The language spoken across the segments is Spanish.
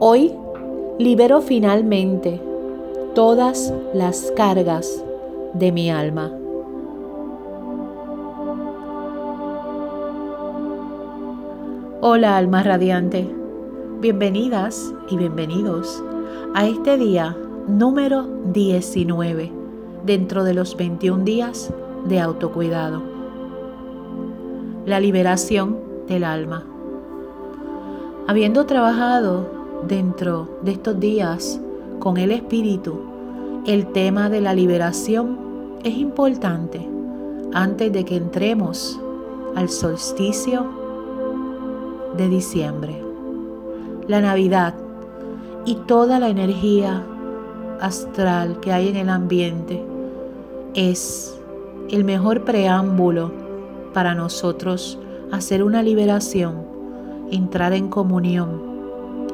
Hoy libero finalmente todas las cargas de mi alma. Hola alma radiante, bienvenidas y bienvenidos a este día número 19 dentro de los 21 días de autocuidado. La liberación del alma. Habiendo trabajado dentro de estos días con el Espíritu el tema de la liberación, es importante. Antes de que entremos al solsticio de diciembre, la Navidad y toda la energía astral que hay en el ambiente es el mejor preámbulo para nosotros hacer una liberación, entrar en comunión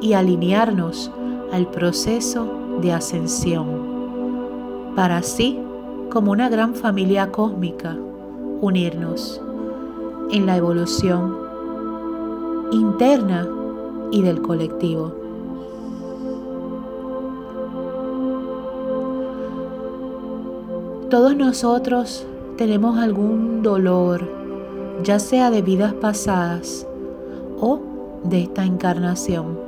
y alinearnos al proceso de ascensión, para así, como una gran familia cósmica, unirnos en la evolución interna y del colectivo. Todos nosotros tenemos algún dolor, ya sea de vidas pasadas o de esta encarnación.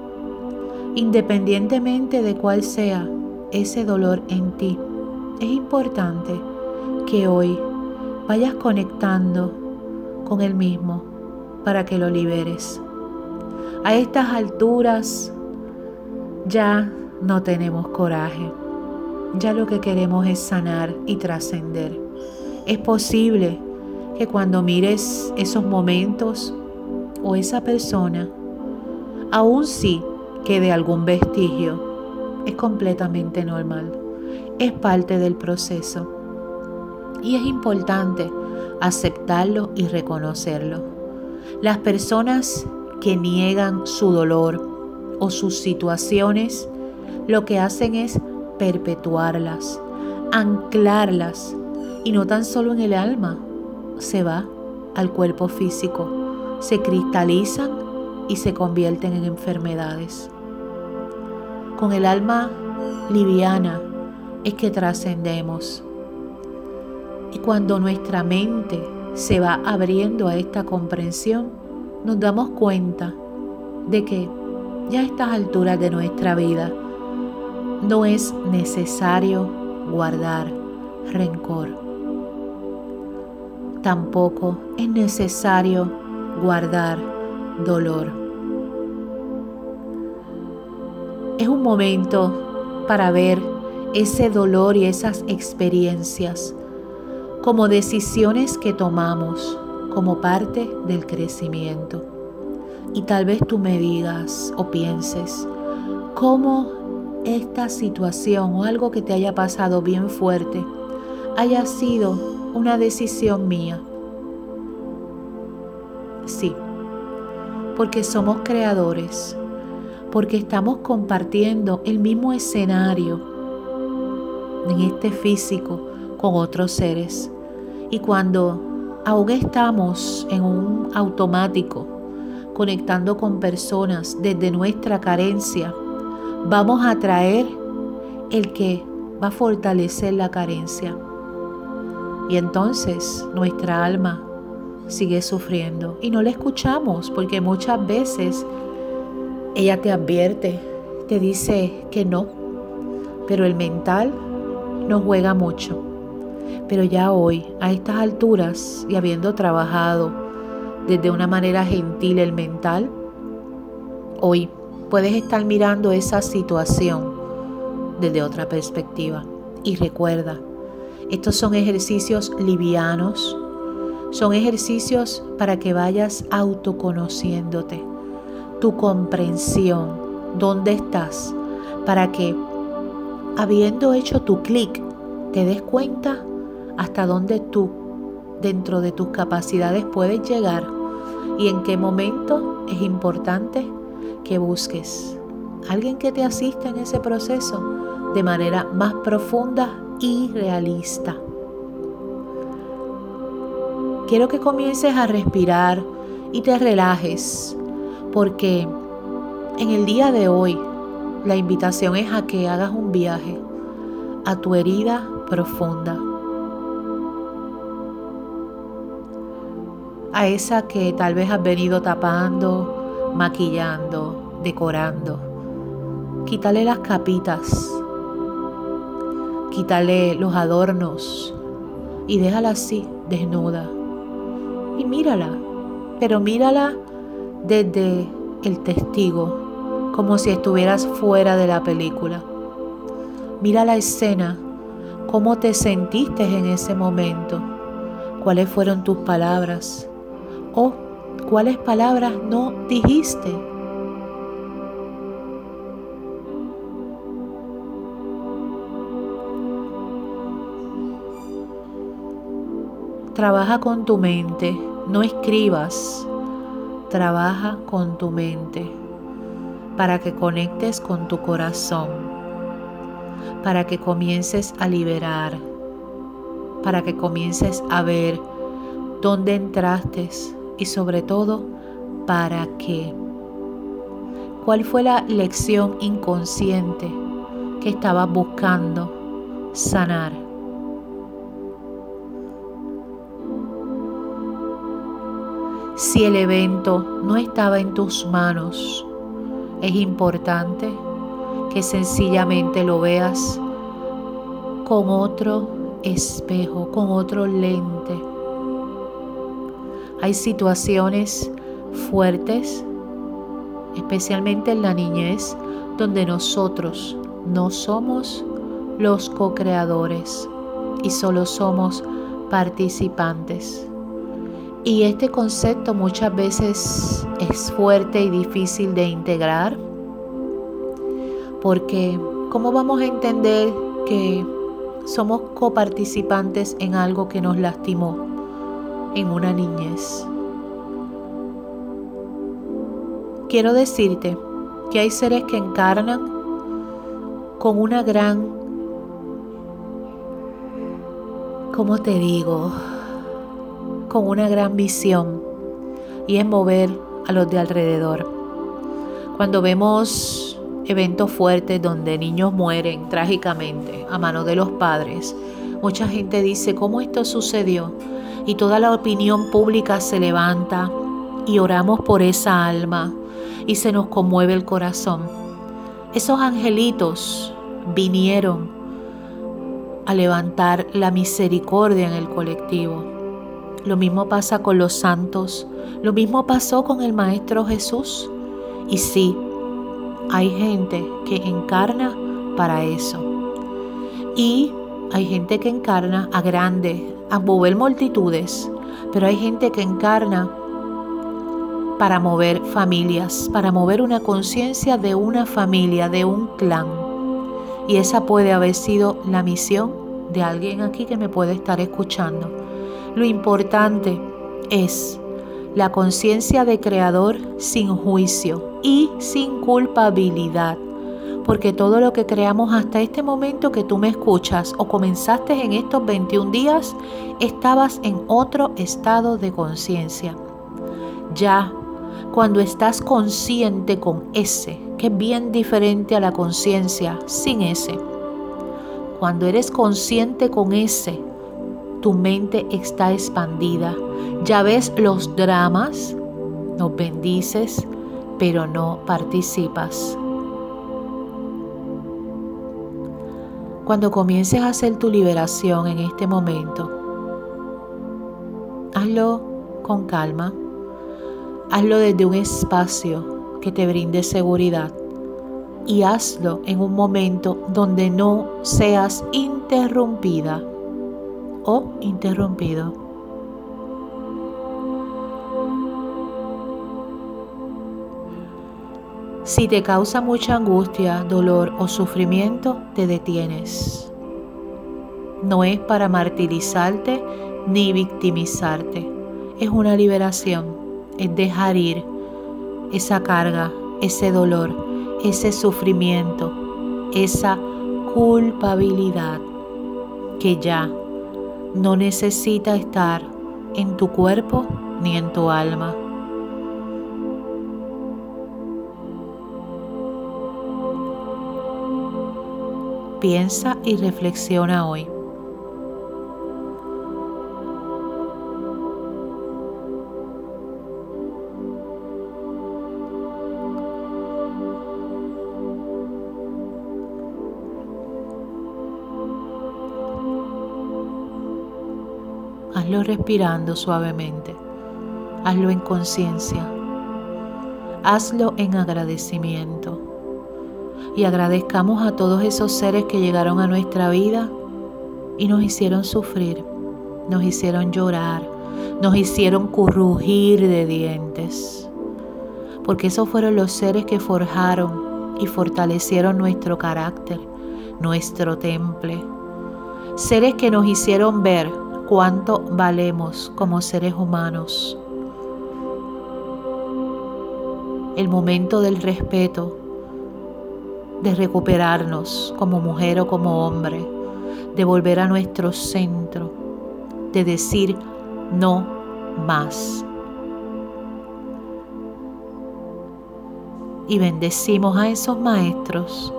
Independientemente de cuál sea ese dolor en ti, es importante que hoy vayas conectando con el mismo para que lo liberes. A estas alturas ya no tenemos coraje. Ya lo que queremos es sanar y trascender. Es posible que cuando mires esos momentos o esa persona, aún sí quede algún vestigio, es completamente normal. Es parte del proceso. Y es importante aceptarlo y reconocerlo. Las personas que niegan su dolor o sus situaciones, lo que hacen es perpetuarlas, anclarlas y no tan solo en el alma, se va al cuerpo físico, se cristalizan y se convierten en enfermedades. Con el alma liviana es que trascendemos. Y cuando nuestra mente se va abriendo a esta comprensión, nos damos cuenta de que ya a estas alturas de nuestra vida, no es necesario guardar rencor. Tampoco es necesario guardar dolor. Es un momento para ver ese dolor y esas experiencias como decisiones que tomamos como parte del crecimiento. Y tal vez tú me digas o pienses, ¿cómo esta situación o algo que te haya pasado bien fuerte haya sido una decisión mía. Sí, porque somos creadores, porque estamos compartiendo el mismo escenario en este físico con otros seres. Y cuando aún estamos en un automático, conectando con personas desde nuestra carencia, vamos a traer el que va a fortalecer la carencia. Y entonces nuestra alma sigue sufriendo y no la escuchamos porque muchas veces ella te advierte, te dice que no, pero el mental no juega mucho. Pero ya hoy, a estas alturas y habiendo trabajado desde una manera gentil el mental, hoy puedes estar mirando esa situación desde otra perspectiva. Y recuerda, estos son ejercicios livianos, son ejercicios para que vayas autoconociéndote, tu comprensión, dónde estás, para que, habiendo hecho tu clic, te des cuenta hasta dónde tú, dentro de tus capacidades, puedes llegar y en qué momento es importante que busques alguien que te asista en ese proceso de manera más profunda y realista. Quiero que comiences a respirar y te relajes porque en el día de hoy la invitación es a que hagas un viaje a tu herida profunda. A esa que tal vez has venido tapando, maquillando, decorando. Quítale las capitas. Quítale los adornos y déjala así, desnuda. Y mírala, pero mírala desde el testigo, como si estuvieras fuera de la película. Mira la escena, cómo te sentiste en ese momento, cuáles fueron tus palabras o cuáles palabras no dijiste. Trabaja con tu mente, no escribas, trabaja con tu mente para que conectes con tu corazón, para que comiences a liberar, para que comiences a ver dónde entraste y sobre todo para qué. ¿Cuál fue la lección inconsciente que estabas buscando sanar? Si el evento no estaba en tus manos, es importante que sencillamente lo veas con otro espejo, con otro lente. Hay situaciones fuertes, especialmente en la niñez, donde nosotros no somos los co-creadores y solo somos participantes. Y este concepto muchas veces es fuerte y difícil de integrar porque ¿cómo vamos a entender que somos coparticipantes en algo que nos lastimó en una niñez? Quiero decirte que hay seres que encarnan con una gran, ¿cómo te digo? Con una gran visión y es mover a los de alrededor. Cuando vemos eventos fuertes donde niños mueren trágicamente a manos de los padres, mucha gente dice, ¿cómo esto sucedió? Y toda la opinión pública se levanta y oramos por esa alma y se nos conmueve el corazón. Esos angelitos vinieron a levantar la misericordia en el colectivo lo mismo pasa con los santos. Lo mismo pasó con el Maestro Jesús. Y sí, hay gente que encarna para eso. Y hay gente que encarna a grande, a mover multitudes. Pero hay gente que encarna para mover familias, para mover una conciencia de una familia, de un clan. Y esa puede haber sido la misión de alguien aquí que me puede estar escuchando. Lo importante es la conciencia de creador sin juicio y sin culpabilidad. Porque todo lo que creamos hasta este momento que tú me escuchas o comenzaste en estos 21 días, estabas en otro estado de conciencia. Ya, cuando estás consciente con ese, que es bien diferente a la conciencia sin ese. Cuando eres consciente con ese, tu mente está expandida. Ya ves los dramas, nos bendices, pero no participas. Cuando comiences a hacer tu liberación en este momento, hazlo con calma, hazlo desde un espacio que te brinde seguridad y hazlo en un momento donde no seas interrumpida o interrumpido. Si te causa mucha angustia, dolor o sufrimiento, te detienes. No es para martirizarte ni victimizarte. Es una liberación. Es dejar ir esa carga, ese dolor, ese sufrimiento, esa culpabilidad que ya no necesita estar en tu cuerpo ni en tu alma. Piensa y reflexiona hoy. Hazlo respirando suavemente. Hazlo en conciencia. Hazlo en agradecimiento. Y agradezcamos a todos esos seres que llegaron a nuestra vida y nos hicieron sufrir, nos hicieron llorar, nos hicieron currugir de dientes. Porque esos fueron los seres que forjaron y fortalecieron nuestro carácter, nuestro temple. Seres que nos hicieron ver cuánto valemos como seres humanos. El momento del respeto, de recuperarnos como mujer o como hombre, de volver a nuestro centro, de decir no más. Y bendecimos a esos maestros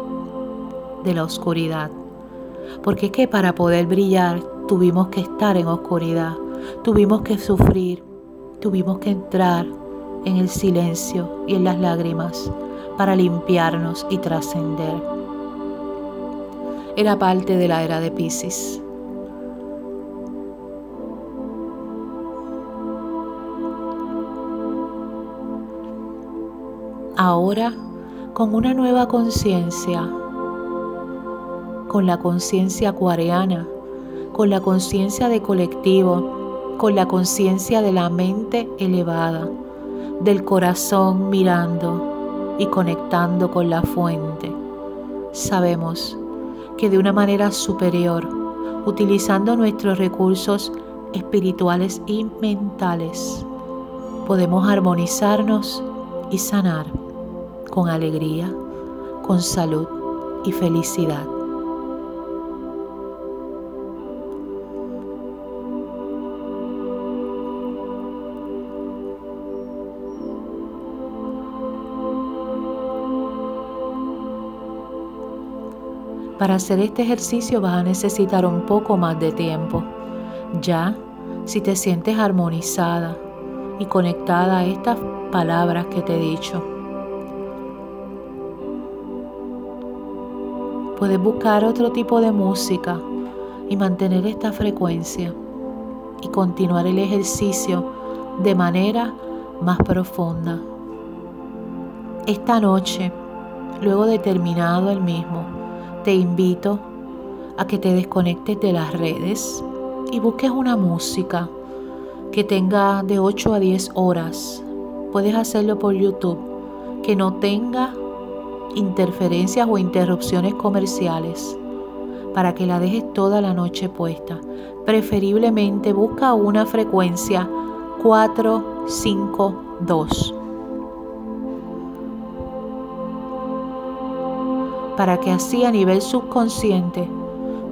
de la oscuridad, porque es que para poder brillar tuvimos que estar en oscuridad, tuvimos que sufrir, tuvimos que entrar en el silencio y en las lágrimas para limpiarnos y trascender. Era parte de la era de Pisces. Ahora, con una nueva conciencia, con la conciencia acuariana, con la conciencia de colectivo, con la conciencia de la mente elevada, del corazón mirando y conectando con la fuente. Sabemos que de una manera superior, utilizando nuestros recursos espirituales y mentales, podemos armonizarnos y sanar con alegría, con salud y felicidad. Para hacer este ejercicio vas a necesitar un poco más de tiempo. Ya, si te sientes armonizada y conectada a estas palabras que te he dicho, puedes buscar otro tipo de música y mantener esta frecuencia y continuar el ejercicio de manera más profunda. Esta noche, luego de terminado el mismo, te invito a que te desconectes de las redes y busques una música que tenga de 8 a 10 horas. Puedes hacerlo por YouTube, que no tenga interferencias o interrupciones comerciales para que la dejes toda la noche puesta. Preferiblemente busca una frecuencia 452 para que así a nivel subconsciente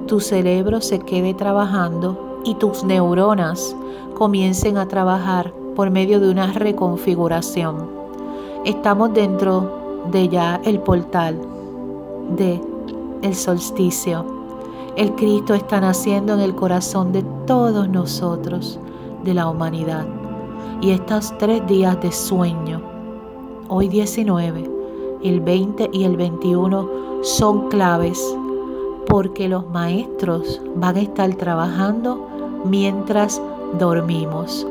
tu cerebro se quede trabajando y tus neuronas comiencen a trabajar por medio de una reconfiguración. Estamos dentro de ya el portal de el solsticio. El Cristo está naciendo en el corazón de todos nosotros, de la humanidad. Y estos tres días de sueño, hoy 19, el 20 y el 21, son claves porque los maestros van a estar trabajando mientras dormimos.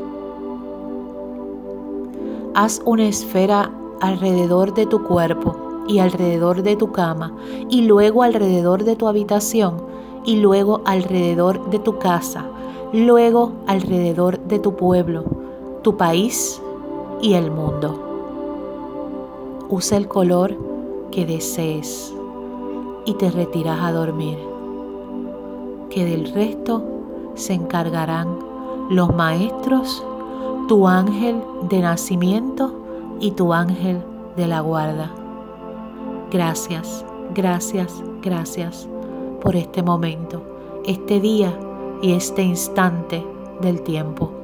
Haz una esfera alrededor de tu cuerpo y alrededor de tu cama y luego alrededor de tu habitación y luego alrededor de tu casa, luego alrededor de tu pueblo, tu país y el mundo. Usa el color que desees y te retiras a dormir. Que del resto se encargarán los maestros, tu ángel de nacimiento y tu ángel de la guarda. Gracias, gracias, gracias por este momento, este día y este instante del tiempo.